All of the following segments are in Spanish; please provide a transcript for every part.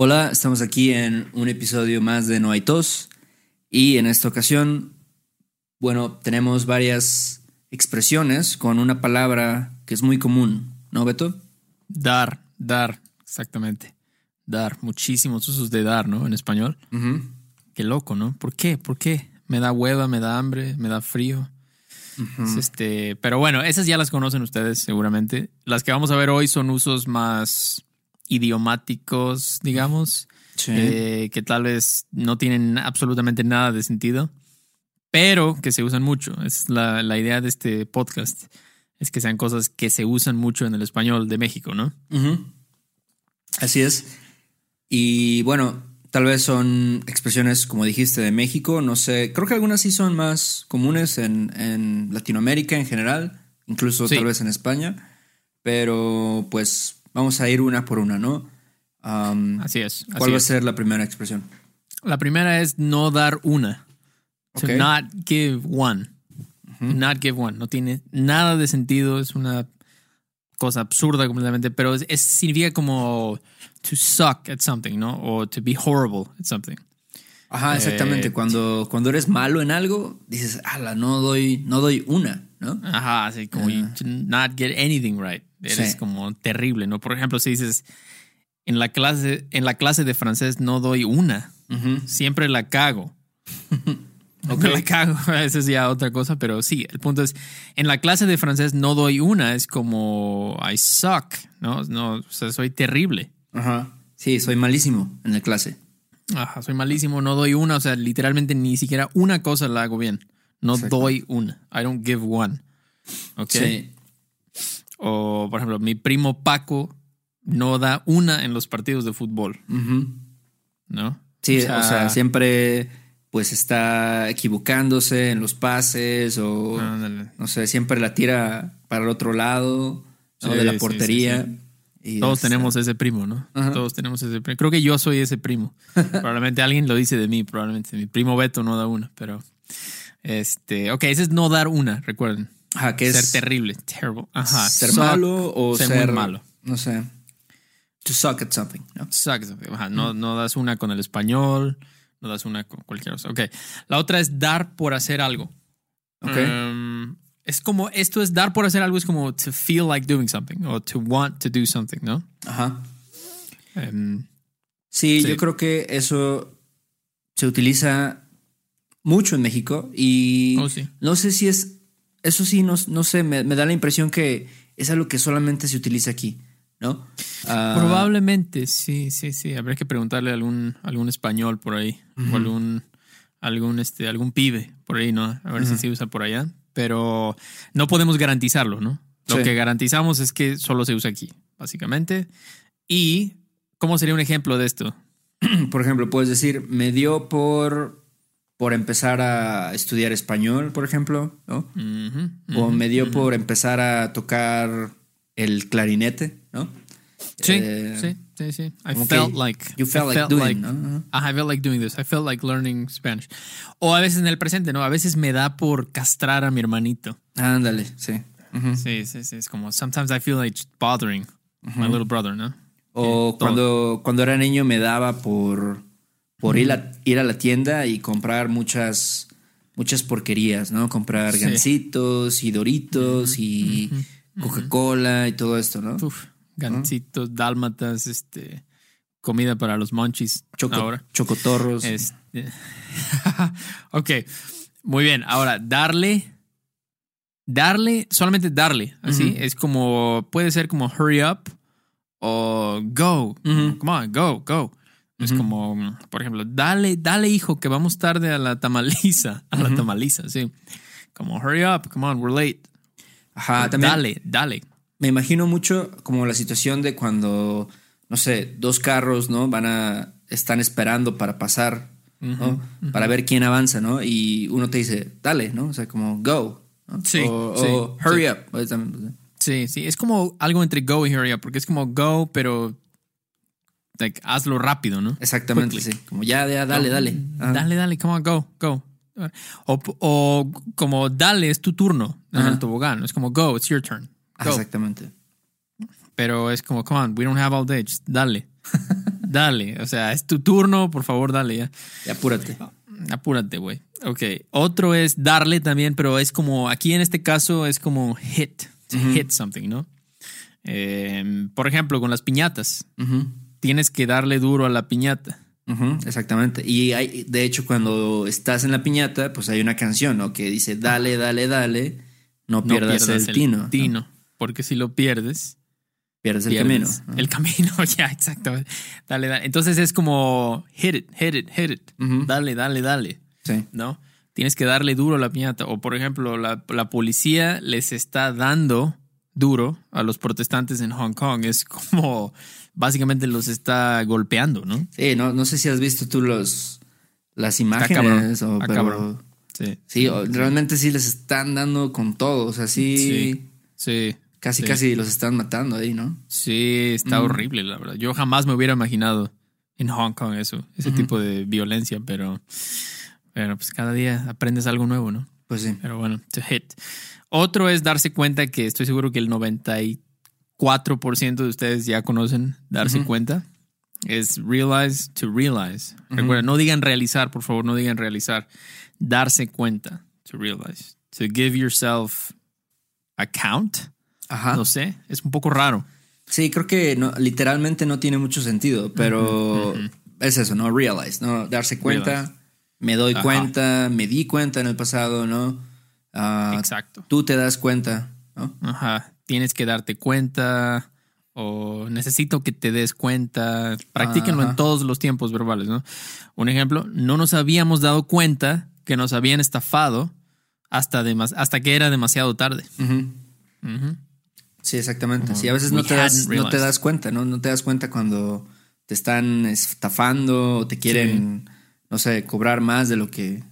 Hola, estamos aquí en un episodio más de No hay tos y en esta ocasión, bueno, tenemos varias expresiones con una palabra que es muy común, ¿no, Beto? Dar, dar, exactamente. Dar, muchísimos usos de dar, ¿no? En español. Qué loco, ¿no? ¿Por qué? ¿Por qué? Me da hueva, me da hambre, me da frío. Es este, pero bueno, esas ya las conocen ustedes seguramente. Las que vamos a ver hoy son usos más idiomáticos, digamos, Sí. eh, que tal vez no tienen absolutamente nada de sentido, pero que se usan mucho. Es la, la idea de este podcast, es que sean cosas que se usan mucho en el español de México, ¿no? Así es. Y bueno, tal vez son expresiones, como dijiste, de México. No sé, creo que algunas sí son más comunes en, en Latinoamérica en general, incluso Sí. tal vez en España. Pero pues vamos a ir una por una, ¿no? Am, Así es. así ¿Cuál va a ser la primera expresión? La primera es no dar una. To Ok. not give one. Not give one. No tiene nada de sentido. Es una cosa absurda completamente, pero es, es- significa como to suck at something, ¿no? O to be horrible at something. Ajá, exactamente. Eh, cuando, cuando eres malo en algo, dices, ala, no doy, no doy una, ¿no? Ajá, así como you to not get anything right. Eres. Sí. como terrible, ¿no? Por ejemplo, si dices en la clase, en la clase de francés no doy una, siempre la cago. Ok. No la cago, esa es ya otra cosa, pero sí, el punto es, en la clase de francés no doy una, es como I suck, ¿no? no o sea, soy terrible. Ajá. Sí, soy malísimo en la clase. Ajá, soy malísimo, no doy una, o sea, literalmente ni siquiera una cosa la hago bien. No Exacto. doy una. I don't give one. ¿Ok? Sí. O, por ejemplo, mi primo Paco no da una en los partidos de fútbol. ¿no? Sí, o sea, siempre pues está equivocándose en los pases o Ándale. no sé, siempre la tira para el otro lado ¿no? Sí, de la portería. sí, Y Todos tenemos ese primo, ¿no? Ajá. Todos tenemos ese primo. Creo que yo soy ese primo. probablemente alguien lo dice de mí, probablemente. Mi primo Beto no da una, pero. Este. Ok, ese es no dar una, recuerden. Ajá, que ser es terrible, terrible. Ajá. ser suck, malo o ser ser, muy malo. No sé. To suck at something, ¿no? Suck, ajá, no, no das una con el español, no das una con cualquier cosa. Ok. La otra es dar por hacer algo. Ok. Um, es como, esto es dar por hacer algo, es como to feel like doing something o to want to do something, ¿no? Ajá. Um, Sí, Sí. yo creo que eso se utiliza mucho en México y Oh, sí. no sé si es, eso sí, no, no sé, me, me da la impresión que es algo que solamente se utiliza aquí, ¿no? Ah, Probablemente, sí, sí, sí. Habría que preguntarle a algún, algún español por ahí. O algún, algún, este, algún pibe por ahí, ¿no? A ver si se usa por allá. Pero no podemos garantizarlo, ¿no? Lo Sí. que garantizamos es que solo se usa aquí, básicamente. Y, ¿cómo sería un ejemplo de esto? Por ejemplo, puedes decir, me dio por, por empezar a estudiar español, por ejemplo, ¿no? Ujú, O me dio por empezar a tocar el clarinete, ¿no? Sí, Eh, sí, sí, sí. I felt like. you felt I like doing, ¿no? Ajá. Ajá, I felt like doing this. I felt like learning Spanish. O a veces en el presente, ¿no? A veces me da por castrar a mi hermanito. Ándale, sí. Sí, sí, sí. Es como, sometimes I feel like bothering my little brother, ¿no? O cuando, cuando era niño me daba por, por ir, a, ir a la tienda y comprar muchas, muchas porquerías, ¿no? Comprar Sí. gancitos y doritos y Coca-Cola y todo esto, ¿no? Uf, gancitos, dálmatas, este, comida para los monchis. Choco- ahora. Chocotorros. Este. ok, muy bien. Ahora, darle. Darle, solamente darle, así. Es como, puede ser como hurry up o go. Come on, go, go. Es como, por ejemplo, dale, dale hijo, que vamos tarde a la tamaliza. A la tamaliza, sí. Como hurry up, come on, we're late. Ajá, también Dale, dale. me imagino mucho como la situación de cuando, no sé, dos carros, ¿no? Van a, están esperando para pasar, ¿no? Para ver quién avanza, ¿no? Y uno te dice, dale, ¿no? O sea, como go. ¿no? Sí, o, sí, o hurry sí. up. Sí, sí, es como algo entre go y hurry up, porque es como go, pero like, hazlo rápido, ¿no? Exactamente, Quickly. sí. Como ya, ya, dale, dale. Ajá. Dale, dale, come on, go, go. O, o como dale, es tu turno en Ajá. el tobogán. Es como go, it's your turn. Ah, Go. Exactamente. Pero es como, come on, we don't have all day, just dale. dale. O sea, es tu turno, por favor, dale ya. Y apúrate. Apúrate, güey. Ok. Otro es darle también, pero es como, aquí en este caso es como hit. to Hit something, ¿no? Eh, por ejemplo, con las piñatas. Tienes que darle duro a la piñata. Exactamente. Y hay, de hecho, cuando estás en la piñata, pues hay una canción, ¿no? Que dice, dale, dale, dale, no No pierdas, el, tino. ¿no? tino, Porque si lo pierdes, Pierdes el pierdes camino. El camino, ya, exactamente. Dale, dale. Entonces es como hit it, hit it, hit it. Dale, dale, dale. Sí. ¿no? Tienes que darle duro a la piñata. O, por ejemplo, la, la policía les está dando duro a los protestantes en Hong Kong. Es como básicamente los está golpeando, ¿no? Sí, no, no sé si has visto tú los las cabrón. imágenes o pero- cabrón. Sí. Sí, realmente sí les están dando con todo. O sea, sí, Sí. Sí. casi sí. casi los están matando ahí, ¿no? Sí, está horrible, la verdad. Yo jamás me hubiera imaginado en Hong Kong eso, ese tipo de violencia, pero, pero pues cada día aprendes algo nuevo, ¿no? Pues sí. Pero bueno, to hit. Otro es darse cuenta que estoy seguro que el 94% de ustedes ya conocen darse cuenta. Es realize to realize. Recuerda, no digan realizar, por favor, no digan realizar. Darse cuenta, to realize. To give yourself a count. Ajá. No sé, es un poco raro. Sí, creo que no, literalmente no tiene mucho sentido, pero es eso, ¿no? Realize, ¿no? Darse cuenta, Realize. me doy Ajá. cuenta, me di cuenta en el pasado, ¿no? Ah, Exacto. Tú te das cuenta, ¿no? Ajá. Tienes que darte cuenta o necesito que te des cuenta. Practíquenlo Ajá. en todos los tiempos verbales, ¿no? Un ejemplo, no nos habíamos dado cuenta que nos habían estafado hasta, hasta que era demasiado tarde. Sí, exactamente. Sí, a veces no te, das, no te das cuenta, ¿no? No te das cuenta cuando te están estafando o te quieren, no sé, cobrar más de lo que,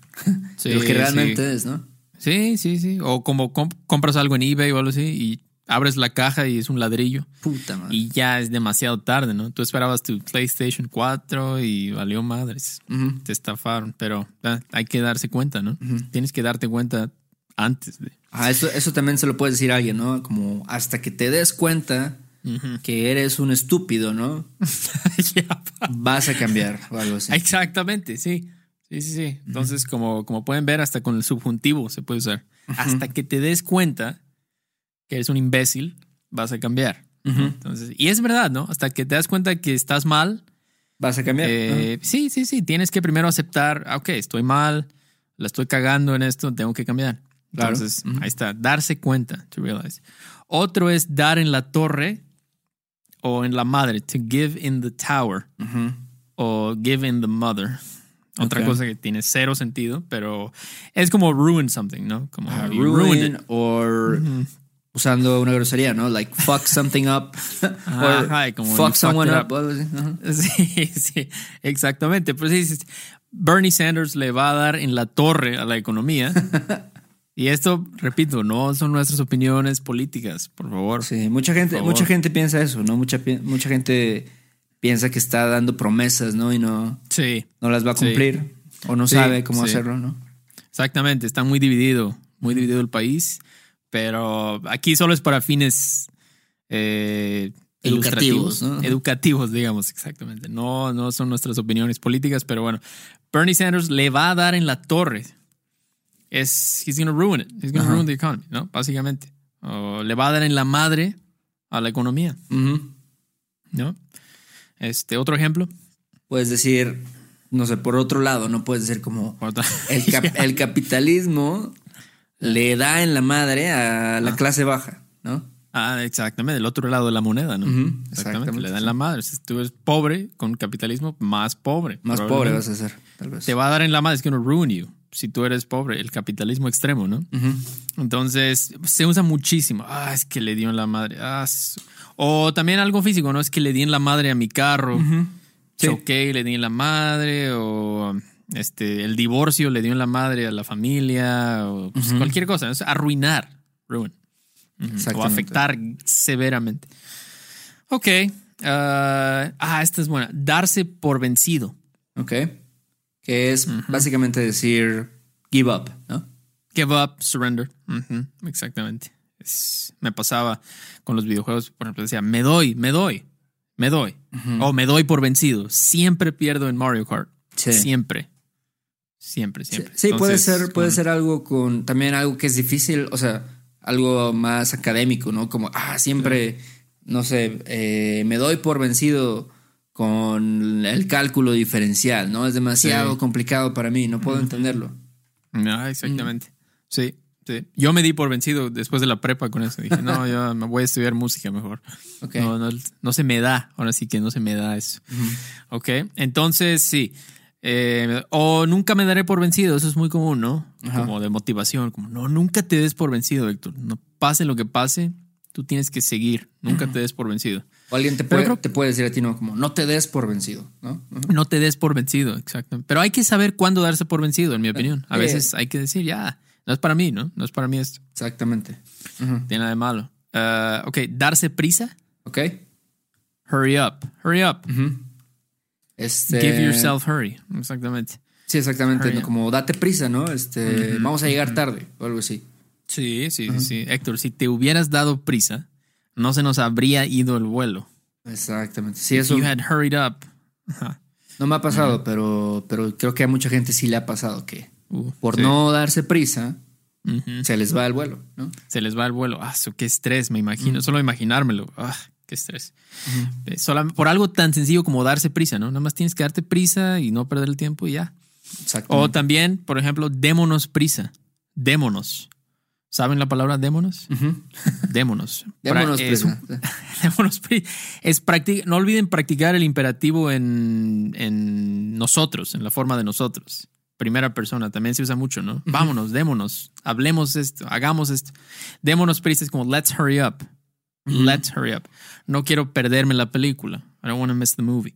Sí, de lo que sí. realmente es, ¿no? Sí, sí, sí. O como comp- compras algo en eBay o algo así y abres la caja y es un ladrillo. Puta madre. Y ya es demasiado tarde, ¿no? Tú esperabas tu PlayStation 4 y valió madres. Te estafaron, pero ah, hay que darse cuenta, ¿no? Tienes que darte cuenta antes de. Ah, eso, eso también se lo puedes decir a alguien, ¿no? Como hasta que te des cuenta que eres un estúpido, ¿no? Vas a cambiar o algo así. Exactamente, sí. Sí, sí, sí. Entonces, como, como pueden ver, hasta con el subjuntivo se puede usar. Hasta que te des cuenta que eres un imbécil, vas a cambiar. ¿no? Entonces, y es verdad, ¿no? Hasta que te das cuenta que estás mal, Vas a cambiar. eh, sí, sí, sí. Tienes que primero aceptar, ah, ok, estoy mal, la estoy cagando en esto, tengo que cambiar. Claro. Entonces, ahí está, darse cuenta, to realize. Otro es dar en la torre o en la madre, to give in the tower o give in the mother. Otra Ok. cosa que tiene cero sentido, pero es como ruin something, ¿no? Como ruined ruin it. or usando una grosería, ¿no? Like fuck something up. Ajá, como fuck someone up. Sí, sí, exactamente. Pues sí. Bernie Sanders le va a dar en la torre a la economía. y esto, repito, no son nuestras opiniones políticas, por favor. Sí, mucha gente, mucha gente piensa eso, ¿no? Mucha, mucha gente piensa que está dando promesas, ¿no? Y no, Sí, no las va a Sí. cumplir. O no Sí, sabe cómo hacerlo, ¿no? exactamente. Está muy dividido, muy dividido el país. Pero aquí solo es para fines eh, Educativos, ¿no? Educativos, digamos, exactamente. No, no son nuestras opiniones políticas, pero bueno. Bernie Sanders le va a dar en la torre. Es, he's gonna ruin it. He's gonna Ajá. ruin the economy, ¿no? Básicamente. O le va a dar en la madre a la economía, Ujú. ¿no? Este, otro ejemplo. Puedes decir, no sé, por otro lado, no puedes decir como el, cap- el capitalismo le da en la madre a la clase baja, ¿no? Ah, exactamente, el otro lado de la moneda, ¿no? Exactamente, exactamente, le dan sí. la madre. Si tú eres pobre con capitalismo, más pobre. Más pobre vas a ser, tal vez. Te va a dar en la madre, es que no ruin you. Si tú eres pobre, el capitalismo extremo, ¿no? Entonces, se usa muchísimo. Ah, es que le dio en la madre. Ah, o también algo físico, ¿no? Es que le di en la madre a mi carro. Sí. Choqué y le di en la madre. O este, el divorcio le dio en la madre a la familia. O pues, cualquier cosa. Es arruinar. Ruin. Ujú. O Exactamente. afectar severamente. Ok. ah, ah, esta es buena. Darse por vencido. Ok. Que es básicamente decir give up, ¿no? Give up, surrender. Exactamente. Es- me pasaba con los videojuegos, por ejemplo, decía, me doy, me doy. me doy. O me doy por vencido. Siempre pierdo en Mario Kart. Sí. Siempre. Siempre, siempre. Sí, puede ser, puede con- ser algo con también algo que es difícil, o sea, algo más académico, ¿no? Como, ah, siempre, no sé, eh, me doy por vencido con el cálculo diferencial, ¿no? Es demasiado Sí. complicado para mí, no puedo entenderlo. Ah, exactamente. Sí, sí. Yo me di por vencido después de la prepa con eso. Dije, no, yo me voy a estudiar música mejor. No, no, no se me da. Ahora sí que no se me da eso. Ok. Entonces, sí. Eh, o nunca me daré por vencido. Eso es muy común, ¿no? Ajá. Como de motivación. Como, no, nunca te des por vencido, Héctor. No pase lo que pase, tú tienes que seguir. Nunca te des por vencido. O alguien te puede, creo- te puede decir a ti, no, como, no te des por vencido, ¿no? No te des por vencido, exacto. Pero hay que saber cuándo darse por vencido, en mi opinión. A veces hay que decir, ya, no es para mí, ¿no? No es para mí esto. Exactamente. Tiene nada de malo. Ah, ok, darse prisa. ¿Ok? Hurry up. Hurry up. Este, Give yourself hurry. Exactamente. Sí, exactamente. Como date prisa, ¿no? Este, vamos a llegar tarde o algo así. Sí, sí, sí, sí. Héctor, si te hubieras dado prisa, no se nos habría ido el vuelo. Exactamente. Sí, eso You had hurried up. No me ha pasado, pero, pero creo que a mucha gente sí le ha pasado que Uh, por sí. no darse prisa se les va el vuelo, ¿no? Se les va el vuelo. Ah, qué estrés, me imagino. Solo imaginármelo. Ah, qué estrés. Eh, solam- por algo tan sencillo como darse prisa, ¿no? Nada más tienes que darte prisa y no perder el tiempo y ya. O también, por ejemplo, démonos prisa. Démonos. ¿Saben la palabra démonos? Démonos. Démonos es prisa. démonos pri- Es practi- no olviden practicar el imperativo en, en nosotros, en la forma de nosotros. Primera persona también se usa mucho, ¿no? Vámonos, démonos, hablemos esto, hagamos esto. Démonos prisa es como let's hurry up. Let's hurry up. No quiero perderme la película. I don't want to miss the movie.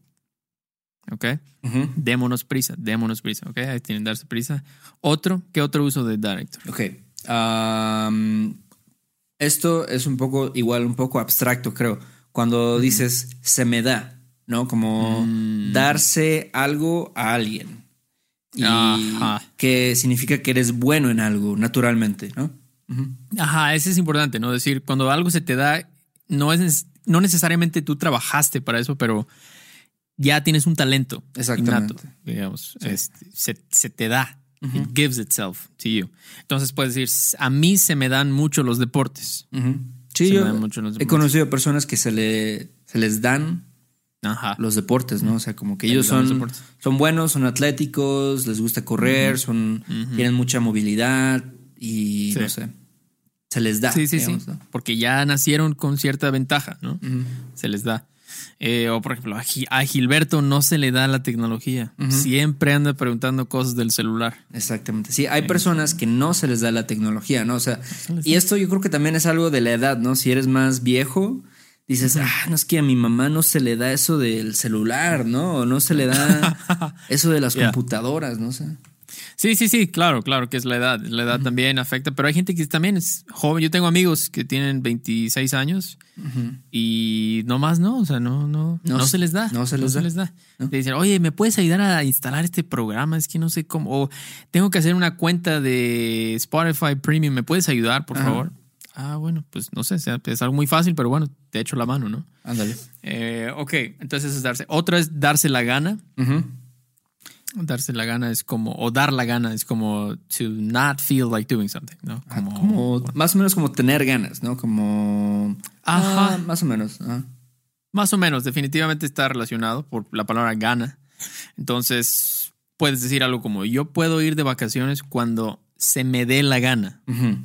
¿Ok? Ujú. Démonos prisa, démonos prisa. ¿Ok? Ahí tienen darse prisa. Otro, ¿qué otro uso de dar, Héctor? Ok. Esto es un poco, igual, un poco abstracto, creo. Cuando dices se me da, ¿no? Como Mm. darse algo a alguien. Y Ajá. que significa que eres bueno en algo, naturalmente, ¿no? Ajá, eso es importante, ¿no? Decir, cuando algo se te da, no es no necesariamente tú trabajaste para eso, pero ya tienes un talento Exactamente. innato, digamos. Este, se, se te da. It gives itself to you. Entonces puedes decir, a mí se me dan mucho los deportes. Sí, Se me yo dan mucho los he conocido personas que se, le, se les dan Ajá. los deportes, ¿no? O sea, como que ellos son, son buenos, son atléticos, les gusta correr, son, tienen mucha movilidad y Sí. no sé, se les da. Sí, sí, digamos, sí. ¿no? Porque ya nacieron con cierta ventaja, ¿no? Se les da. Eh, o por ejemplo, a, Gi- a Gilberto no se le da la tecnología. Siempre anda preguntando cosas del celular. Exactamente. Sí, hay personas que no se les da la tecnología, ¿no? O sea, y esto yo creo que también es algo de la edad, ¿no? Si eres más viejo, dices, ah, no es que a mi mamá no se le da eso del celular, ¿no? O no se le da eso de las Yeah. computadoras, no sé. Sí, sí, sí, claro, claro que es la edad. La edad también afecta, pero hay gente que también es joven. Yo tengo amigos que tienen 26 años y no más no, o sea, no, no, No no, se- se les da. no se les da. Le dicen, oye, ¿me puedes ayudar a instalar este programa? Es que no sé cómo. O tengo que hacer una cuenta de Spotify Premium, ¿me puedes ayudar, por Ajá. favor? Ah, bueno, pues no sé, es algo muy fácil, pero bueno, te echo la mano, ¿no? Ándale. Eh, ok, entonces es darse. Otra es darse la gana. Ujú. Darse la gana es como, o dar la gana es como to not feel like doing something, ¿no? Como, Ah, Como, más o menos como tener ganas, ¿no? Como... Ajá. Ah, más o menos. ajá. más o menos, definitivamente está relacionado por la palabra gana. Entonces, puedes decir algo como, yo puedo ir de vacaciones cuando se me dé la gana, Ujú.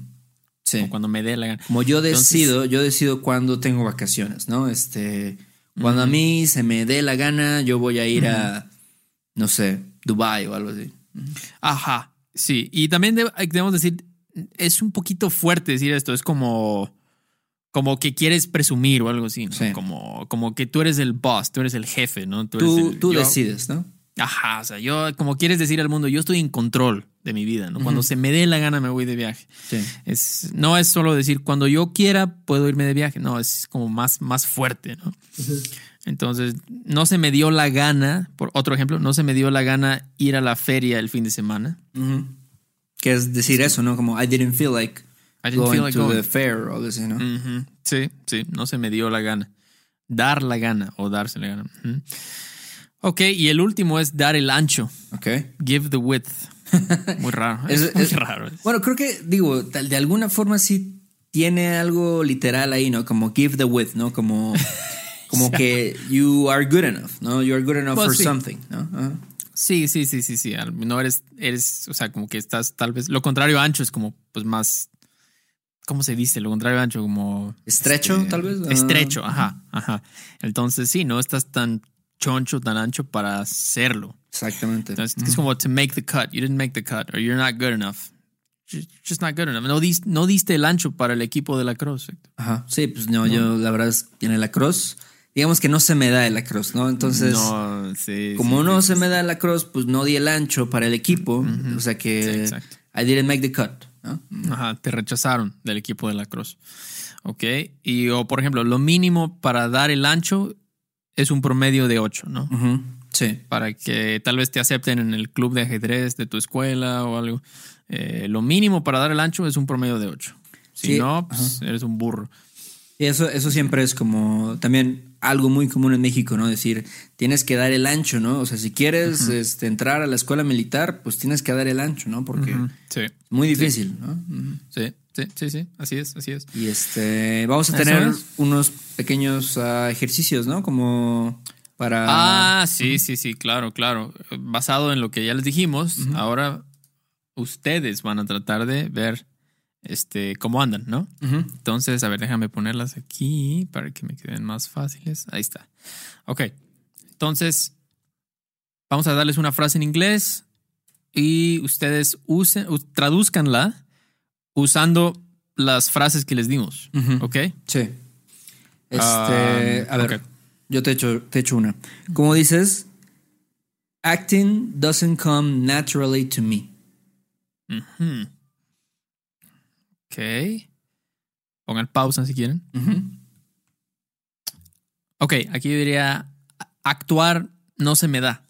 Sí. o cuando me dé la gana. Como yo Entonces- decido, yo decido cuándo tengo vacaciones, ¿no? Este, cuando a mí se me dé la gana, yo voy a ir a, no sé, Dubai o algo así. Ajá, sí. Y también deb- debemos decir, es un poquito fuerte decir esto, es como, como que quieres presumir o algo así, ¿no? Sí. Como, como que tú eres el boss, tú eres el jefe, ¿no? Tú, el- tú yo- decides, ¿no? Ajá, o sea, yo como quieres decir al mundo, yo estoy en control de mi vida, ¿no? Cuando se me dé la gana me voy de viaje. Sí. Es, no es solo decir, cuando yo quiera puedo irme de viaje, no, es como más, más fuerte, ¿no? Entonces, no se me dio la gana, por otro ejemplo, no se me dio la gana ir a la feria el fin de semana. Que es decir eso, ¿no? Como I didn't feel like I didn't going feel like to going. the fair o algo así, ¿no? Sí, sí, no se me dio la gana. Dar la gana o darse la gana. Ujú. Ok, y el último es dar el ancho. Ok. Give the width. Muy raro. Es- Es, muy es- raro. Bueno, creo que, digo, de alguna forma sí tiene algo literal ahí, ¿no? Como give the width, ¿no? Como, como que you are good enough, ¿no? You are good enough Pues for sí. something, ¿no? Sí, sí, sí, sí, sí. No eres, eres, o sea, como que estás tal vez. Lo contrario ancho es como, pues más. ¿Cómo se dice? Lo contrario ancho, como. Estrecho, este, tal vez. Estrecho, ajá, ajá. Entonces, sí, no estás tan choncho, tan ancho para hacerlo. Exactamente. Entonces, es como to make the cut. You didn't make the cut, or you're not good enough. Ju- Just not good enough. No, dis- no diste el ancho para el equipo de la Cruz. Ajá. Sí, pues no, yo la verdad es en el lacrosse, digamos que no se me da el lacrosse, ¿no? Entonces, no, sí. como sí, no sí, se me da el lacrosse, pues no di el ancho para el equipo. O sea que. I didn't make the cut, ¿no? Ajá, te rechazaron del equipo de la Cruz. Ok. Y, o por ejemplo, lo mínimo para dar el ancho es un promedio de 8, ¿no? Sí. Para que tal vez te acepten en el club de ajedrez de tu escuela o algo. Eh, lo mínimo para dar el ancho es un promedio de 8. Si no, pues eres un burro. Y eso, eso siempre es como también algo muy común en México, ¿no? Decir, tienes que dar el ancho, ¿no? O sea, si quieres este, entrar a la escuela militar, pues tienes que dar el ancho, ¿no? Porque Sí, es muy difícil, ¿no? Sí, sí, sí, sí. Así es, así es. Y este, vamos a tener es. unos pequeños ah, ejercicios, ¿no? Como para... Ah, sí, sí, sí, claro, claro. Basado en lo que ya les dijimos, ahora ustedes van a tratar de ver este cómo andan, ¿no? Entonces, a ver, déjame ponerlas aquí para que me queden más fáciles. Ahí está. Ok. Entonces, vamos a darles una frase en inglés y ustedes usen, traduzcanla usando las frases que les dimos. Ujú. ¿Ok? Sí. Este, Ah, a ver, yo te echo, te echo una. Como dices, acting doesn't come naturally to me. Ujú. Ok. Pongan pausa si quieren. Ujú. Ok, aquí yo diría actuar no se me da.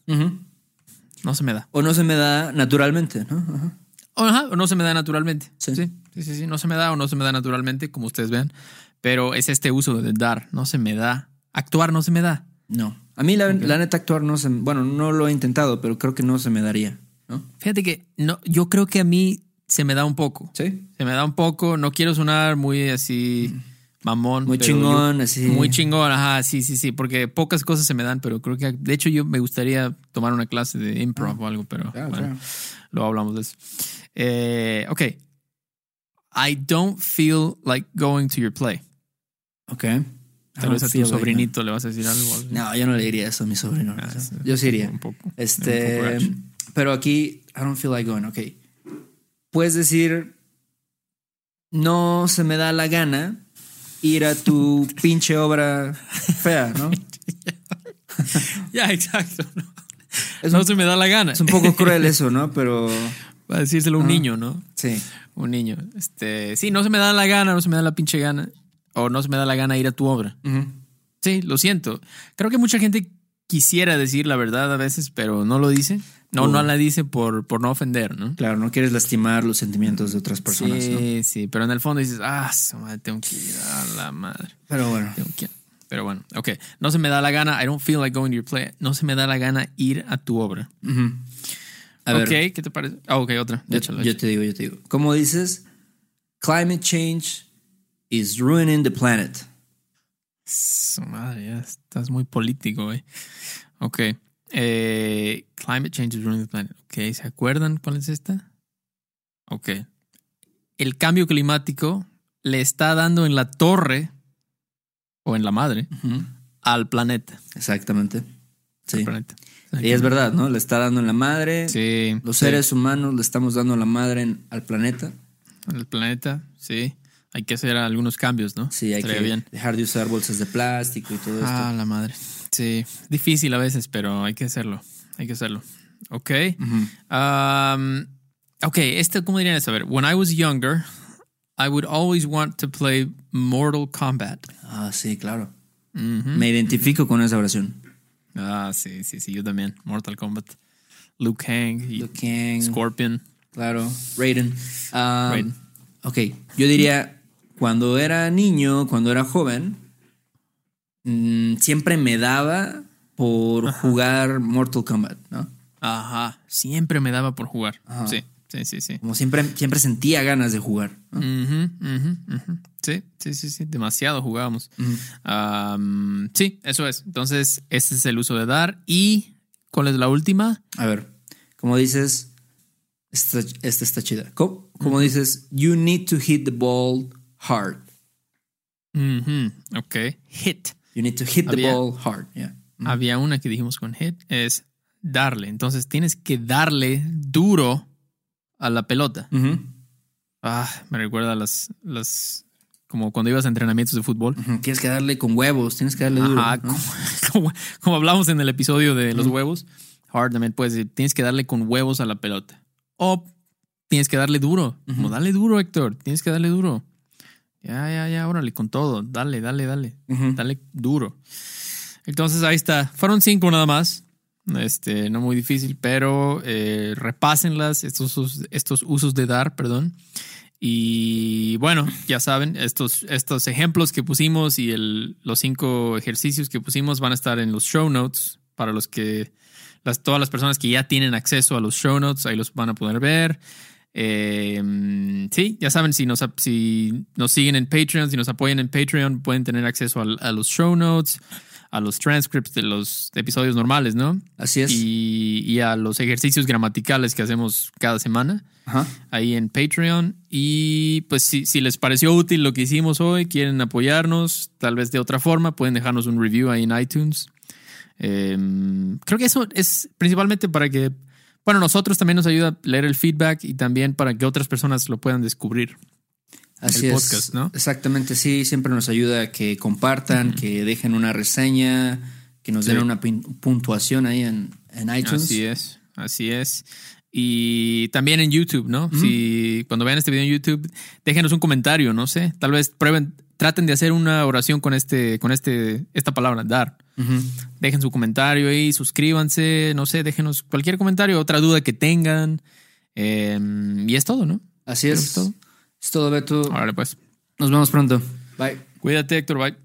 No se me da. O no se me da naturalmente, ¿no? Ajá. O, ajá, o no se me da naturalmente. Sí. Sí. sí, sí, sí, No se me da o no se me da naturalmente, como ustedes ven. Pero es este uso de dar. No se me da. Actuar no se me da. No. A mí la, la neta actuar no se... Bueno, no lo he intentado, pero creo que no se me daría, ¿no? Fíjate que no, yo creo que a mí se me da un poco. Sí. Se me da un poco. No quiero sonar muy así mamón. Muy chingón, yo- así. Muy chingón, ajá, sí, sí, sí. Porque pocas cosas se me dan, pero creo que de hecho yo me gustaría tomar una clase de improv o algo, pero Claro, bueno, claro. luego hablamos de eso. Eh, ok. I don't feel like going to your play. Ok. Tal vez a tu sobrinito le vas a decir algo. algo. No, yo no le diría eso a mi sobrino. Ah, o sea, sí. yo sí iría. Un poco. Un poco Este, pero aquí, I don't feel like going, ok. Puedes decir, no se me da la gana ir a tu pinche obra fea, ¿no? Ya, exacto. No, Es No un, se me da la gana. es un poco cruel eso, ¿no? Pero Va a decírselo a un niño, ¿no? sí. Un niño. Este, sí, no se me da la gana, no se me da la pinche gana. O no se me da la gana ir a tu obra. Sí, lo siento. Creo que mucha gente quisiera decir la verdad a veces, pero no lo dice. No, no la dice por, por no ofender, ¿no? Claro, no quieres lastimar los sentimientos de otras personas, sí, ¿no? sí, pero en el fondo dices, ah, madre, tengo que ir a la madre. Pero bueno. Tengo que- Pero bueno, ok. No se me da la gana, I don't feel like going to your play. No se me da la gana ir a tu obra. Ujú. A ok, ver, ¿qué te parece? Ah, ok, otra. yo, te digo, yo te digo. Como dices, climate change is ruining the planet. Su madre, ya estás muy político, güey. Ok. Eh, climate change is ruining the planet. Ok, ¿se acuerdan cuál es esta? Ok. El cambio climático le está dando en la torre o en la madre al planeta. Exactamente. Al Sí. planeta. Y es verdad, ¿no? Le está dando en la madre. Sí. Los sí. seres humanos le estamos dando la madre en- al planeta. Al planeta, sí. Hay que hacer algunos cambios, ¿no? Sí, hay Estaría que bien. dejar de usar bolsas de plástico y todo Ah, esto. la madre. Sí. Difícil a veces, pero hay que hacerlo. Hay que hacerlo. Ok. Um, ok, esto, ¿cómo dirían esto? A ver, when I was younger, I would always want to play Mortal Kombat. Ah, sí, claro. Me identifico con esa oración. Ah, sí, sí, sí, yo también. Mortal Kombat. Liu Kang Liu Kang, Scorpion. claro. Raiden. Ah, Raiden. Ok, yo diría, cuando era niño, cuando era joven, mm, siempre me daba por jugar Mortal Kombat, ¿no? Ajá, siempre me daba por jugar. Sí, sí, sí, sí. Como siempre, siempre sentía ganas de jugar. Sí, sí, sí, sí, demasiado jugábamos. Am, sí, eso es. Entonces, este es el uso de dar. ¿Y cuál es la última? A ver, como dices, esta, esta está chida. Co- Como, dices, you need to hit the ball hard. Ujú, Ok, hit. You need to hit the ball hard. Yeah. Había una que dijimos con hit, es darle. Entonces, tienes que darle duro a la pelota. Ujú, Ah, me recuerda a las, las, como cuando ibas a entrenamientos de fútbol. ujú. Tienes que darle con huevos, tienes que darle duro. Como, hablamos en el episodio de los huevos, hard también puedes decir, tienes que darle con huevos a la pelota. O tienes que darle duro. Como dale duro, Héctor, tienes que darle duro. Ya, ya, ya, órale, con todo. Dale, dale, dale. Ujú. Dale duro. Entonces ahí está. Fueron cinco nada más. Este, no muy difícil, pero eh, repásenlas, estos, usos- estos usos de dar, perdón. Y bueno, ya saben, estos, estos ejemplos que pusimos y el, los cinco ejercicios que pusimos van a estar en los show notes para los que, las, todas las personas que ya tienen acceso a los show notes, ahí los van a poder ver. Eh, sí, ya saben, si nos, si nos siguen en Patreon, si nos apoyan en Patreon, pueden tener acceso a, los show notes, a los transcripts de los episodios normales, ¿no? Así es. Y, y a los ejercicios gramaticales que hacemos cada semana Ajá. ahí en Patreon. Y pues si, si les pareció útil lo que hicimos hoy, quieren apoyarnos, tal vez de otra forma, pueden dejarnos un review ahí en iTunes. Eh, creo que eso es principalmente para que, bueno, nosotros también nos ayuda a leer el feedback y también para que otras personas lo puedan descubrir. Así el es. podcast, ¿no? Exactamente, sí. Siempre nos ayuda a que compartan, que dejen una reseña, que nos den una puntuación ahí en, en iTunes. Así es, así es. Y también en YouTube, ¿no? Si cuando vean este video en YouTube, déjenos un comentario, no sé. Tal vez prueben, traten de hacer una oración con este, con este, esta palabra, dar. Dejen su comentario ahí, suscríbanse, no sé, déjenos cualquier comentario, otra duda que tengan. Eh, y es todo, ¿no? Así es todo. Es todo, Beto. Órale, pues. Nos vemos pronto. Bye. Cuídate, Héctor. Bye.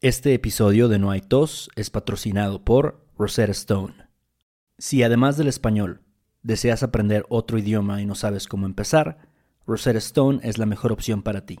Este episodio de No hay tos es patrocinado por Rosetta Stone. Si además del español deseas aprender otro idioma y no sabes cómo empezar, Rosetta Stone es la mejor opción para ti.